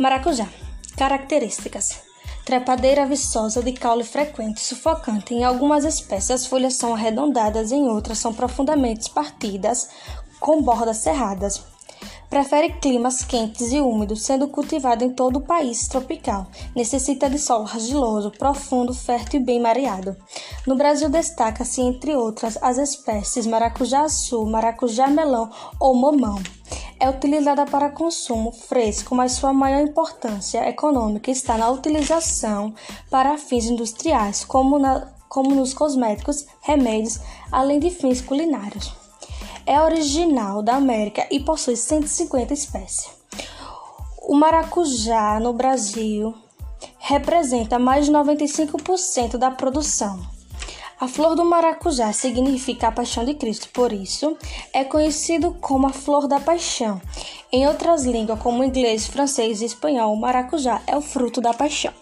Maracujá. Características: trepadeira viçosa de caule frequente, sufocante. Em algumas espécies, as folhas são arredondadas, em outras, são profundamente partidas, com bordas cerradas. Prefere climas quentes e úmidos, sendo cultivado em todo o país tropical. Necessita de solo argiloso, profundo, fértil e bem mareado. No Brasil destaca-se, entre outras, as espécies maracujá-açu, maracujá-melão ou mamão. É utilizada para consumo fresco, mas sua maior importância econômica está na utilização para fins industriais, como, na, como nos cosméticos, remédios, além de fins culinários é original da América e possui 150 espécies. O maracujá no Brasil representa mais de 95% da produção. A flor do maracujá significa a paixão de Cristo, por isso é conhecido como a flor da paixão. Em outras línguas, como inglês, francês e espanhol, o maracujá é o fruto da paixão.